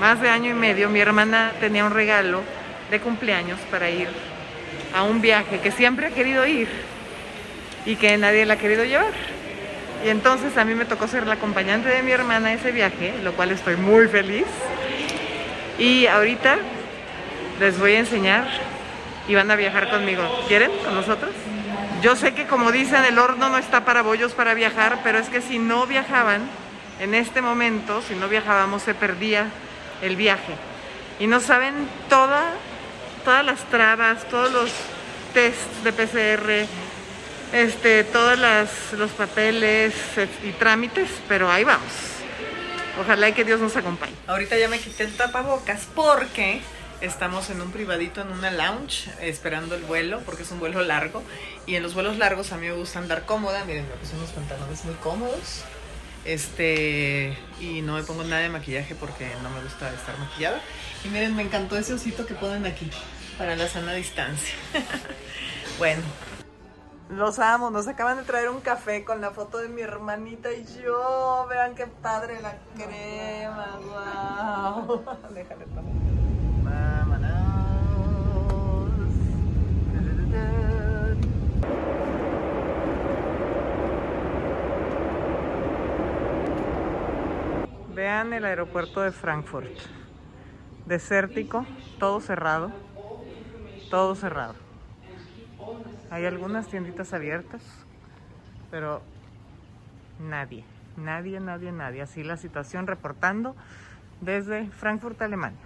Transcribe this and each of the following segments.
más de año y medio mi hermana tenía un regalo de cumpleaños para ir a un viaje que siempre ha querido ir y que nadie la ha querido llevar. Y entonces a mí me tocó ser la acompañante de mi hermana ese viaje, lo cual estoy muy feliz. Y ahorita les voy a enseñar y van a viajar conmigo. ¿Quieren? ¿Con nosotros? Yo sé que como dicen, el horno no está para bollos para viajar, pero es que si no viajaban, en este momento, si no viajábamos, se perdía el viaje. Y no saben toda, todas las trabas, todos los tests de PCR, este, todos los papeles y trámites, pero ahí vamos. Ojalá y que Dios nos acompañe. Ahorita ya me quité el tapabocas porque estamos en un privadito, en una lounge, esperando el vuelo, porque es un vuelo largo. Y en los vuelos largos a mí me gusta andar cómoda. Miren, me puse unos pantalones muy cómodos. Este, y no me pongo nada de maquillaje porque no me gusta estar maquillada. Y miren, me encantó ese osito que ponen aquí para la sana distancia. bueno, los amo, nos acaban de traer un café con la foto de mi hermanita y yo. Vean qué padre la crema, wow. Déjale tomar. Vean el aeropuerto de Frankfurt. Desértico, todo cerrado. Todo cerrado. Hay algunas tienditas abiertas, pero nadie, nadie, nadie, nadie. Así la situación reportando desde Frankfurt, Alemania.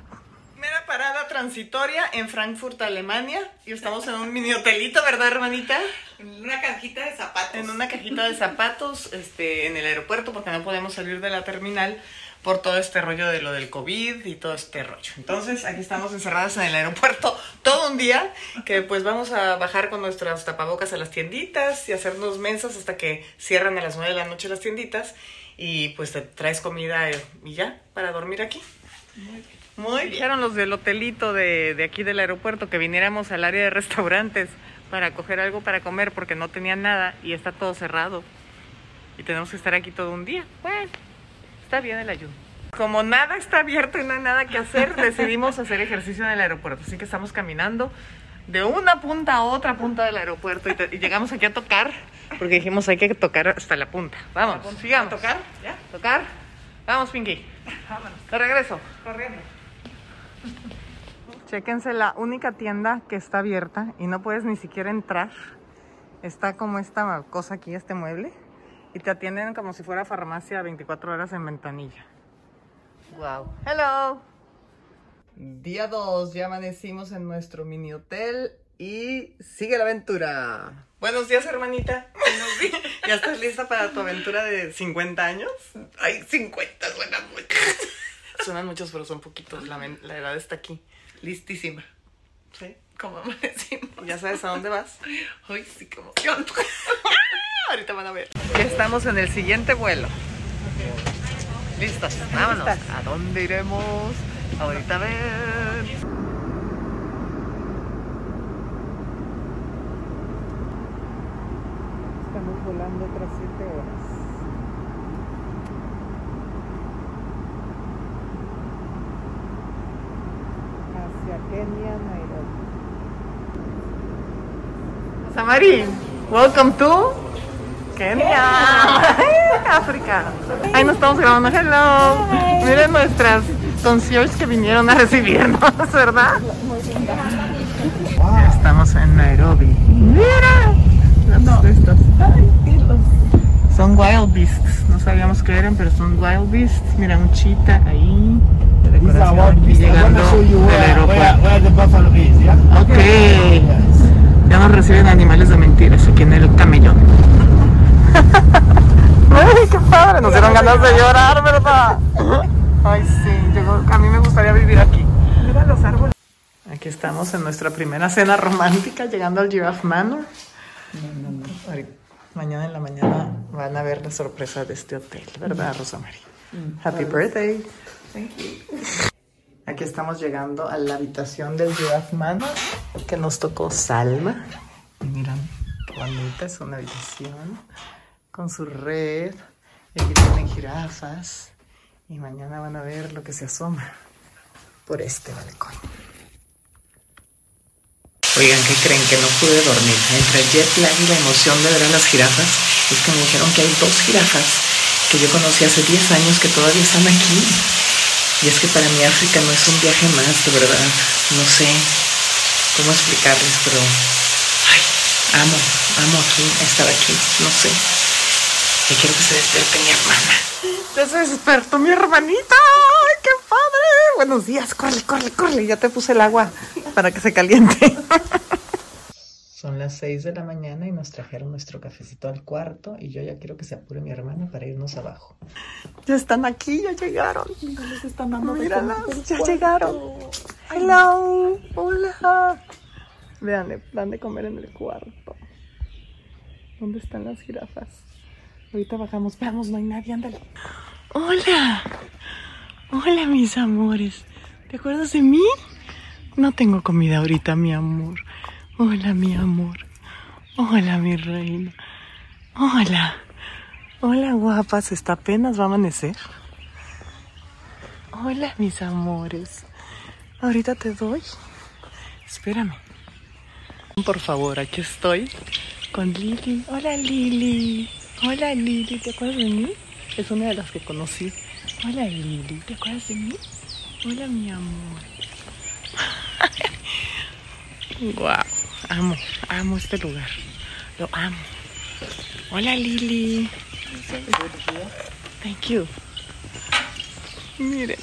Parada transitoria en Frankfurt, Alemania. Y estamos en un mini hotelito, ¿verdad, hermanita? En una cajita de zapatos. En una cajita de zapatos, este, en el aeropuerto, porque no podemos salir de la terminal por todo este rollo de lo del COVID y todo este rollo. Entonces, aquí estamos encerradas en el aeropuerto todo un día, que pues vamos a bajar con nuestras tapabocas a las tienditas y hacernos mensas hasta que cierran a las 9 de la noche las tienditas y pues te traes comida y ya para dormir aquí. Muy bien. Muy bien. Dijeron los del hotelito de, de aquí del aeropuerto que viniéramos al área de restaurantes para coger algo para comer porque no tenían nada y está todo cerrado. Y tenemos que estar aquí todo un día. Bueno está bien el ayuno. Como nada está abierto y no hay nada que hacer, decidimos hacer ejercicio en el aeropuerto. Así que estamos caminando de una punta a otra punta del aeropuerto y, llegamos aquí a tocar, porque dijimos hay que tocar hasta la punta. Vamos, sigamos. ¿A tocar? ¿Ya? ¿Tocar? Vamos, Pinky. Vámonos. De regreso. Corriendo. Chéquense la única tienda que está abierta y no puedes ni siquiera entrar. Está como esta cosa aquí, este mueble y te atienden como si fuera farmacia 24 horas en ventanilla. Wow. Hello. Día 2, ya amanecimos en nuestro mini hotel y sigue la aventura. Buenos días, hermanita. Buenos días. ¿Ya estás lista para tu aventura de 50 años? Ay, 50 suenan muchos. Suenan muchos, pero son poquitos. La, la edad está aquí. Listísima. ¿Sí? Como amanecimos. ¿Ya sabes a dónde vas? Ay, sí, qué emoción. Ahorita van a ver. Ya estamos en el siguiente vuelo. Listos, vámonos. ¿A dónde iremos? Ahorita a ver. Estamos volando otras 7 horas. Hacia Kenia, Nairobi. Samarín, welcome to Kenia. África. Ahí nos estamos grabando. Hello. Miren nuestras conciertos que vinieron a recibirnos, ¿verdad? Estamos en Nairobi. Mira. Estos. Son wild beasts. No sabíamos qué eran, pero son wild beasts. Mira, un chita ahí. Decoración. Llegando del aeropuerto. Ok. Ya nos reciben animales de mentiras aquí en el camellón. ¡Ay, qué padre! Nos dieron ganas de llorar, ¿verdad? Ay, sí, yo, a mí me gustaría vivir aquí. Mira los árboles. Aquí estamos en nuestra primera cena romántica, llegando al Giraffe Manor. Mañana en la mañana van a ver la sorpresa de este hotel, ¿verdad, Rosa María? Mm. Happy birthday. Thank you. Aquí estamos llegando a la habitación del Giraffe Manor, que nos tocó Salma. Y miran, qué bonita es una habitación con su red. Y aquí tienen jirafas Y mañana van a ver lo que se asoma por este balcón. Oigan, ¿qué creen? Que no pude dormir. Entre el jet lag y la emoción de ver a las jirafas, es que me dijeron que hay dos jirafas que yo conocí hace 10 años que todavía están aquí. Y es que para mí África no es un viaje más, de verdad. No sé cómo explicarles, pero ay, amo, amo aquí, estar aquí, no sé. Y quiero que se despierte mi hermana. Ya se despertó mi hermanita. ¡Ay, qué padre! Buenos días, corre, corre, corre. Ya te puse el agua para que se caliente. Son las 6 de la mañana y nos trajeron nuestro cafecito al cuarto y yo ya quiero que se apure mi hermana para irnos abajo. Ya están aquí, ya llegaron. Les están dando del ya cuarto. llegaron. Hello, hola. Vean, dan de comer en el cuarto. ¿Dónde están las jirafas? Ahorita bajamos, vamos, no hay nadie, ándale. Hola, hola mis amores. ¿Te acuerdas de mí? No tengo comida ahorita, mi amor. Hola, mi amor. Hola, mi reina. Hola. Hola, guapas. Está apenas va a amanecer. Hola, mis amores. Ahorita te doy. Espérame. Por favor, aquí estoy con Lili. Hola, Lili. Hola, Lili. ¿Te acuerdas de mí? Es una de las que conocí. Hola, Lili. ¿Te acuerdas de mí? Hola, mi amor. Wow. Amo, amo este lugar. Lo amo. Hola, Lili. Thank you. Miren.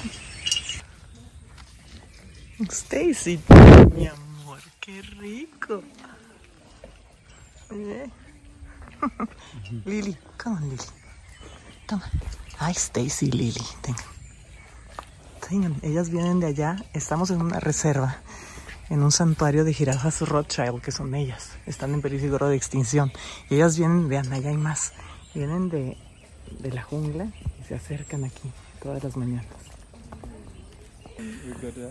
Stacy, mi amor, qué rico. Eh. Lili, come on, Lili. Toma. Ay, Stacy, Lili, tengan. Tengan, ellas vienen de allá. Estamos en una reserva, en un santuario de jirafas Rothschild, que son ellas. Están en peligro de extinción. Y ellas vienen, vean, allá hay más. Vienen de, de la jungla y se acercan aquí todas las mañanas.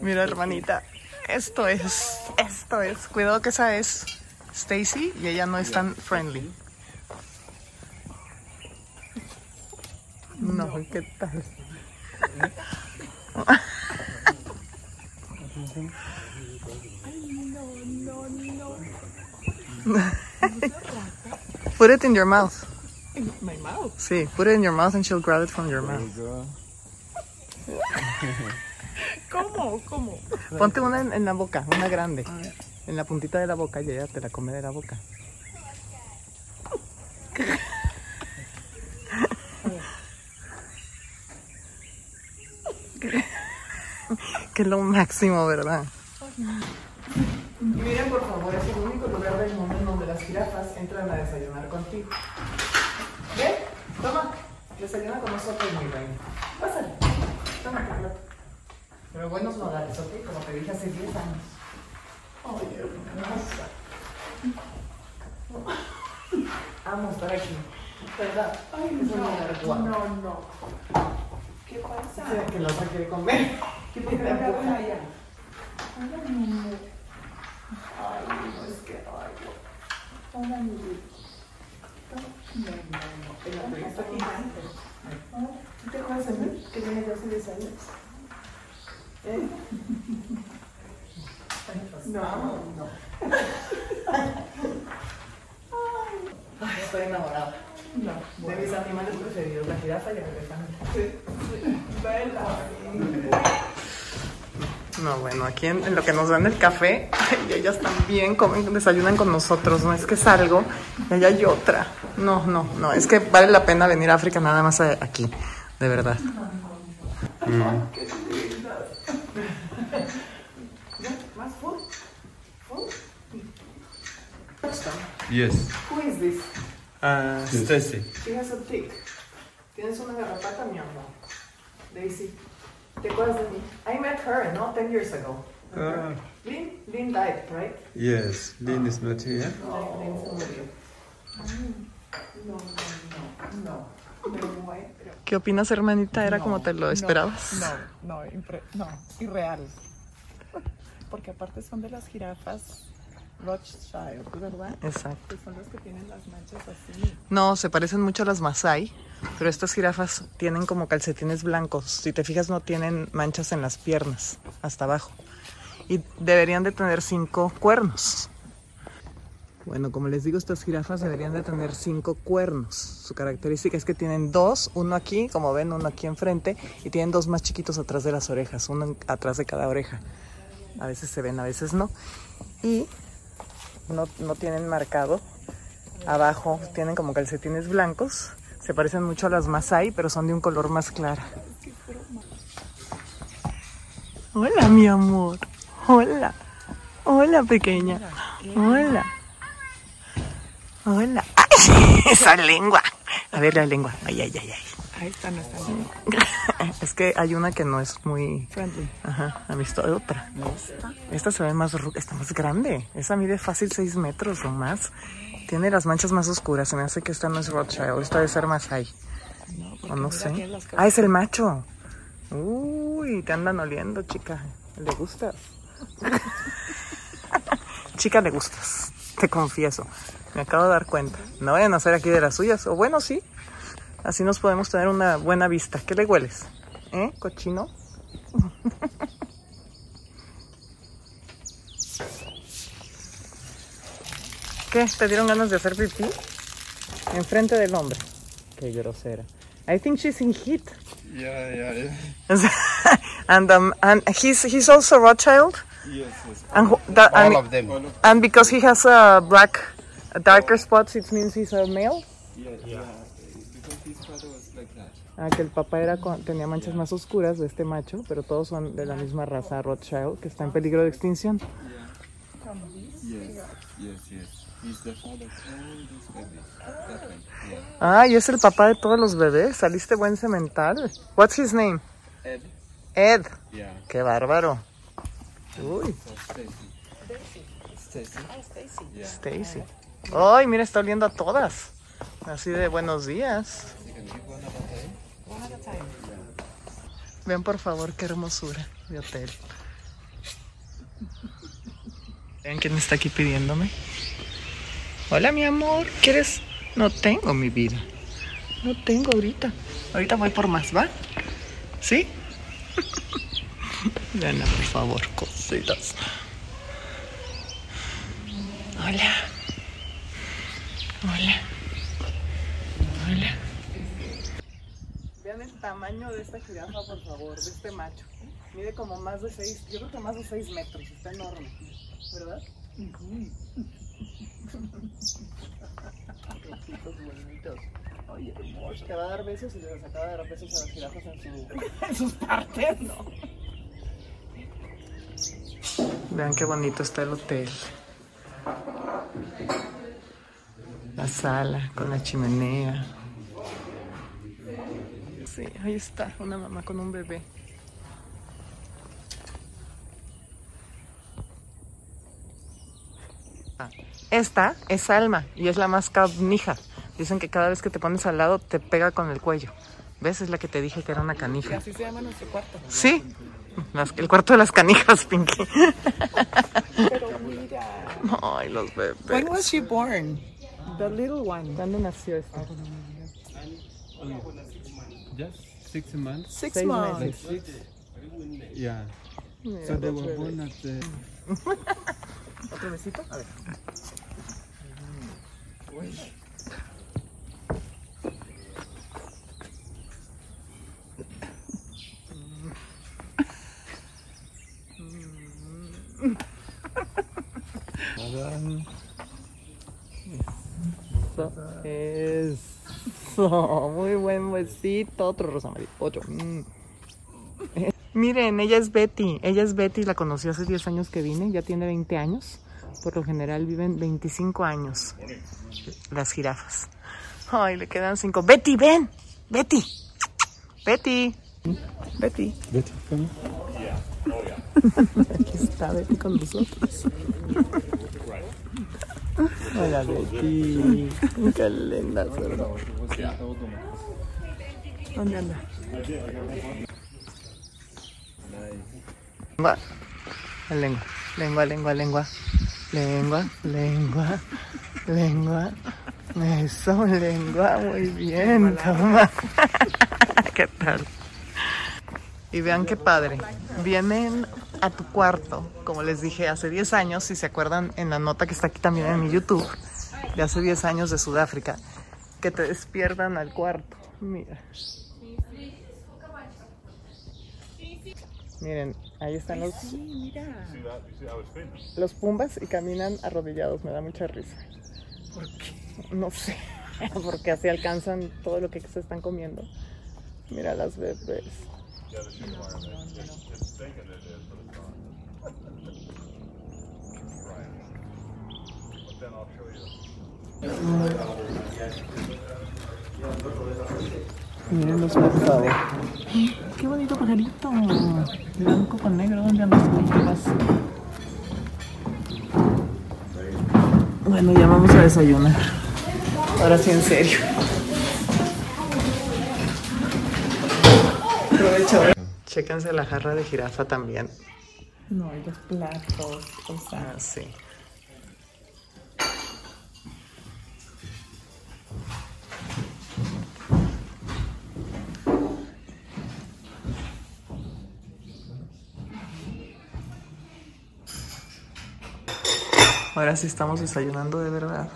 Mira, hermanita, esto es, esto es. Cuidado que esa es Stacy y ella no es tan friendly. No, ¿qué tal? Put it in your mouth. My mouth. Sí, put it in your mouth and she'll grab it from your mouth. ¿Cómo? ¿Cómo? Ponte una en, en la boca, una grande. En la puntita de la boca y ella te la come de la boca. que es lo máximo, ¿verdad? Miren, por favor, es el único lugar del mundo en donde las jirafas entran a contigo. ¿Ven? Toma, desayuna con nosotros, mi reina. Pásale. Toma tu plato. Pero buenos modales, ¿ok? Como te dije hace 10 años. Ay, hermosa. Amo estar aquí. ¿Verdad? Ay, lugar guapo. No, no. ¿Qué pasa? Que la otra quiere comer. ¿Qué empuja? allá. Hola, mi amor. Ay, no es que, ay, Hola, mi vida. No, no, no. En la entrevista Está aquí. gigante. ¿Tú te acuerdas de mí? Que yo hace 10 años. ¿Eh? No, no. Ay, estoy enamorada. No. De mis animales preferidos, la jirafa y el elefante. No, bueno, aquí en, en lo que nos dan el café, ay, ellas también comen, desayunan con nosotros, no es que salgo y allá hay otra. No, no, no, es que vale la pena venir a África nada más a- aquí, de verdad. ¿Más food? ¿Food? Yes. Who is this? Uh, Stacy. She has a tick. Tienes una garrapata, mi amor. Daisy. ¿Te acuerdas de mí? I met her, no? 10 years ago. Ah. Lynn? Lynn died, right? Yes, Lynn is not here. Lynn se murió. No, no, no. ¿Qué opinas, hermanita? ¿Era como te lo No, esperabas? No, no, no, irreal. Porque aparte son de las jirafas Rothschild, ¿verdad? Exacto. Que son los que tienen las manchas así. No, se parecen mucho a las Masai, pero estas jirafas tienen como calcetines blancos. Si te fijas, no tienen manchas en las piernas, hasta abajo. Y deberían de tener cinco cuernos. Bueno, como les digo, estas jirafas deberían de tener cinco cuernos. Su característica es que tienen dos, uno aquí, como ven, uno aquí enfrente, y tienen dos más chiquitos atrás de las orejas, uno atrás de cada oreja. A veces se ven, a veces no. Y no, no tienen marcado Abajo tienen como calcetines blancos. Se parecen mucho a las Masai, pero son de un color más claro. Hola, mi amor. Hola. Hola, pequeña. Hola. Hola. ¡Ay! Esa lengua. A ver la lengua. Ay, ay, ay, ay. Ahí está nuestra lengua. Es que hay una que no es muy Friendly. Ajá, amistosa. Otra. Esta se ve más está más grande. Esa mide fácil 6 metros o más. Tiene las manchas más oscuras. Se me hace que esta no es Rothschild. Esta debe ser Masai. O no sé. Ah, es el macho. Uy, te andan oliendo, chica. ¿Le gustas? chica, le gustas. Te confieso. Me acabo de dar cuenta. No vayan a hacer aquí de las suyas. O bueno, sí. Así nos podemos tener una buena vista. ¿Qué le hueles? ¿Eh? ¿Cochino? ¿Qué? ¿Te dieron ganas de hacer pipí? Enfrente del hombre. Qué grosera. I think she's in heat. Yeah, yeah, yeah. and um, and he's he's also Rothschild. Yes, yes. And that, All and, of them. and because he has a black, a darker spots, it means he's a male. Yeah, yeah. Ah, que el papá era con- tenía manchas más oscuras de este macho, pero todos son de la misma raza Rothschild, que está en peligro de extinción. Ah, y es el papá de todos los bebés. Saliste buen cemental. What's his name? Ed. Ed. Yeah. Qué bárbaro. Uy, Stacy. Stacy. Stacy. Ay, mira, está oliendo a todas. Así de buenos días. Vean por favor qué hermosura de hotel. Vean quién está aquí pidiéndome. Hola mi amor, ¿quieres? No tengo mi vida. No tengo ahorita. Ahorita voy por más, ¿va? ¿Sí? Vean, por favor, cositas. Hola. Hola. Hola. Vean el tamaño de esta jirafa, por favor, de este macho. Mide como más de 6, yo creo que más de 6 metros, está enorme. ¿Verdad? Ojitos bonitos. Oye, hermoso. Te va a dar besos y les acaba de dar besos a las jirafas en, su- en sus partes, ¿no? Vean qué bonito está el hotel. La sala con la chimenea. Sí, ahí está, una mamá con un bebé. Ah, Esta es Alma y es la más canija. Dicen que cada vez que te pones al lado te pega con el cuello. ¿Ves? Es la que te dije que era una Y canija. así se llama nuestro cuarto. Sí, las- el cuarto de las canijas, Pinky. Pero mira. Ay, los bebés. When was she born? The little one. ¿Cuándo nació esta? Just six months. Six Seis months. meses. Six. Yeah. Mira, So they were bebés. born at the. ¿Otro besito? A ver. Eso. Eso. Muy buen besito. Otro rosa amarillo. Otro. Mm. Miren, ella es Betty. Ella es Betty, la conocí hace 10 años que vine, ya tiene 20 años. Por lo general viven 25 años las jirafas. Ay, le quedan 5. Betty, ven. Betty. Betty. Betty. Betty. Aquí está Betty con nosotros. Hola Betty. Qué linda, ¿verdad? ¿Dónde anda? Lengua. Lengua, lengua, lengua, lengua. Lengua, lengua, lengua. Eso, lengua, muy bien, toma. ¿Qué tal? Y vean qué padre. Vienen a tu cuarto, como les dije hace 10 años, si se acuerdan en la nota que está aquí también en mi YouTube, de hace 10 años de Sudáfrica, que te despiertan al cuarto. Mira. Miren, ahí están los, los pumbas y caminan arrodillados. Me da mucha risa. ¿Por qué? No sé. Porque así alcanzan todo lo que se están comiendo. Mira las bebés. Miren los por favor. Qué bonito pajarito. Blanco con negro. ¿Dónde andas? Bueno, ya vamos a desayunar. Ahora sí, en serio. Aprovecho. Chéquense la jarra de jirafa también. No, y los platos, sea. Ah, sí. Ahora sí estamos desayunando de verdad.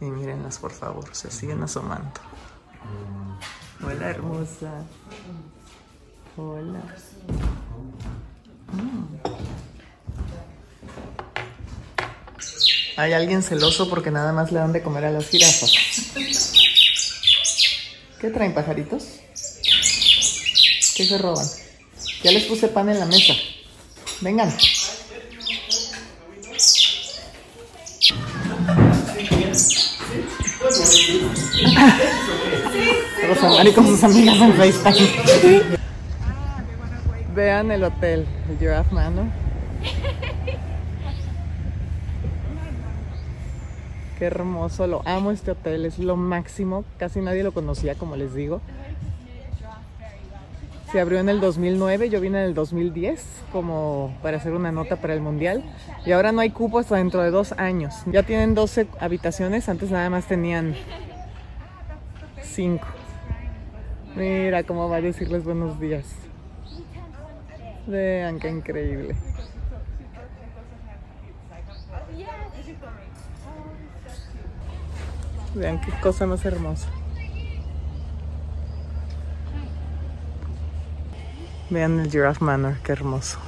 Y mírenlas, por favor, se siguen asomando. Hola, hermosa. Hola. Mm. Hay alguien celoso porque nada más le dan de comer a las jirafas. ¿Qué traen pajaritos? ¿Qué se roban? Ya les puse pan en la mesa. Vengan. Rosamari con sus amigas en FaceTime. Vean el hotel, el Giraffe Manor. Qué hermoso, lo amo este hotel, es lo máximo. Casi nadie lo conocía, como les digo. Se abrió en el 2009, yo vine en el 2010 como para hacer una nota para el mundial y ahora no hay cupo hasta dentro de dos años. Ya tienen 12 habitaciones, antes nada más tenían 5. Mira cómo va a decirles buenos días. Vean qué increíble. Vean qué cosa más hermosa. Vean el Giraffe Manor, qué hermoso.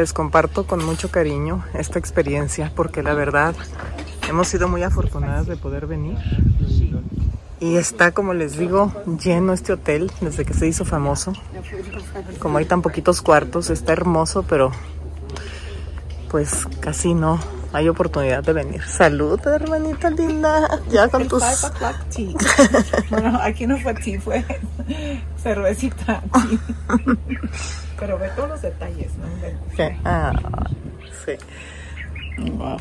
Les comparto con mucho cariño esta experiencia porque la verdad hemos sido muy afortunadas de poder venir. Y está, como les digo, lleno este hotel desde que se hizo famoso. Como hay tan poquitos cuartos, está hermoso, pero pues casi no hay oportunidad de venir. Salud, hermanita linda. Ya con tus... bueno, aquí no fue tea, fue cervecita. pero ve todos los detalles, ¿no? Sí. Ah, sí. Wow.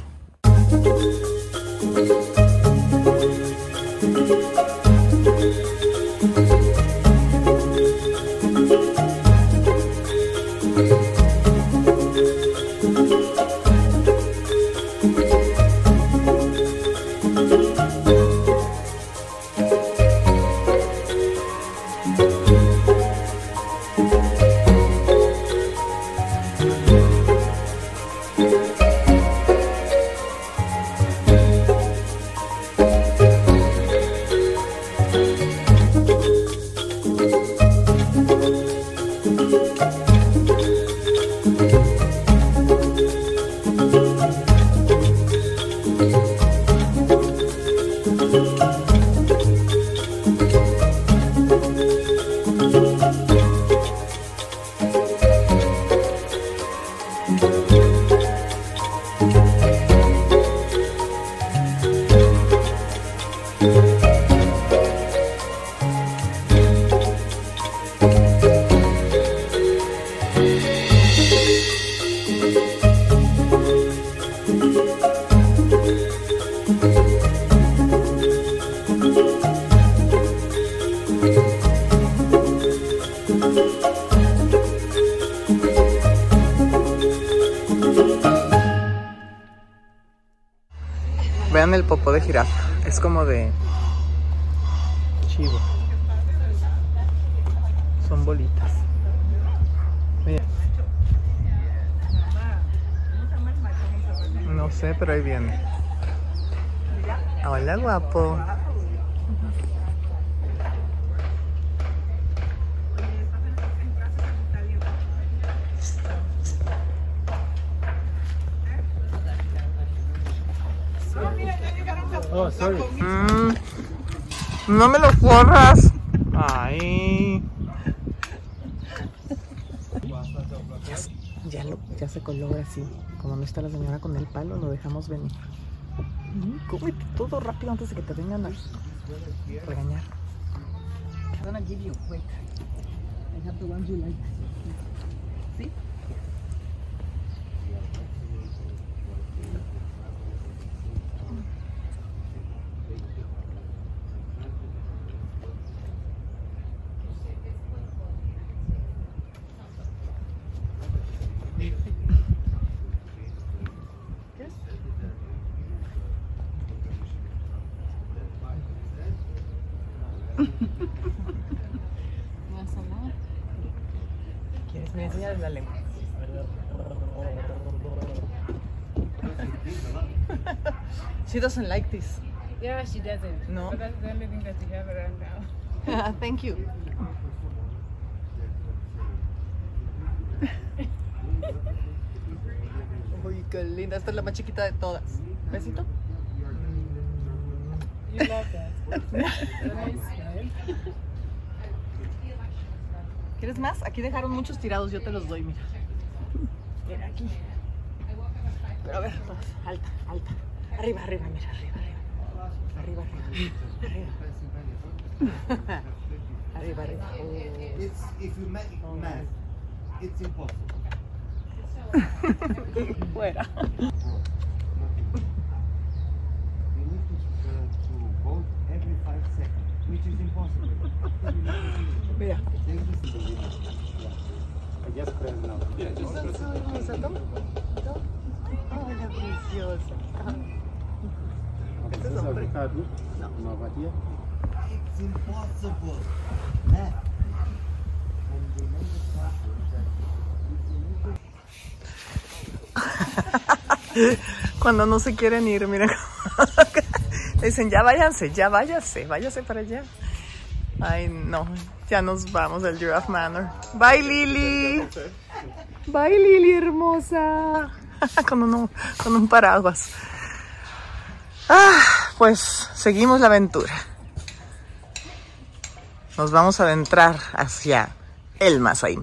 De. Es como de chivo. Son bolitas. No sé, pero ahí viene. Hola, guapo. Sorry. Mm, no me lo forras. Ay. Ya, lo, ya se cologra así. Como no está la señora con el palo, lo dejamos venir. Cómete todo rápido antes de que te vengan a regañar. I'm gonna give you wait. I have the ones you like. ¿Quieres me enseñas la lengua? She doesn't like this. Yeah, she doesn't. No. But that's the only thing that we have around now. Thank you. Uy, qué linda. Esta es la más chiquita de todas. Besito. You love that. nice, right? ¿Quieres más? Aquí dejaron muchos tirados, yo te los doy, mira. Mira aquí. Pero a ver. Alta, alta. Arriba, arriba, mira, arriba, arriba. Arriba, arriba. Arriba. arriba, arriba. Oh. It's if you make math, it's impossible. Fuera. You need to, uh, to vote every five seconds, which is impossible. Mira. I just press now. Yeah, just press Hola, preciosa. Este es hombre. No. Maria. It's impossible. Cuando no se quieren ir, mira. Dicen, ya váyanse, ya váyase, váyase para allá. Ay, no, ya nos vamos del Giraffe Manor. Bye, Lily. Bye, Lily, hermosa. Con, uno- con un paraguas. Ah, pues seguimos la aventura. Nos vamos a adentrar hacia el Masai.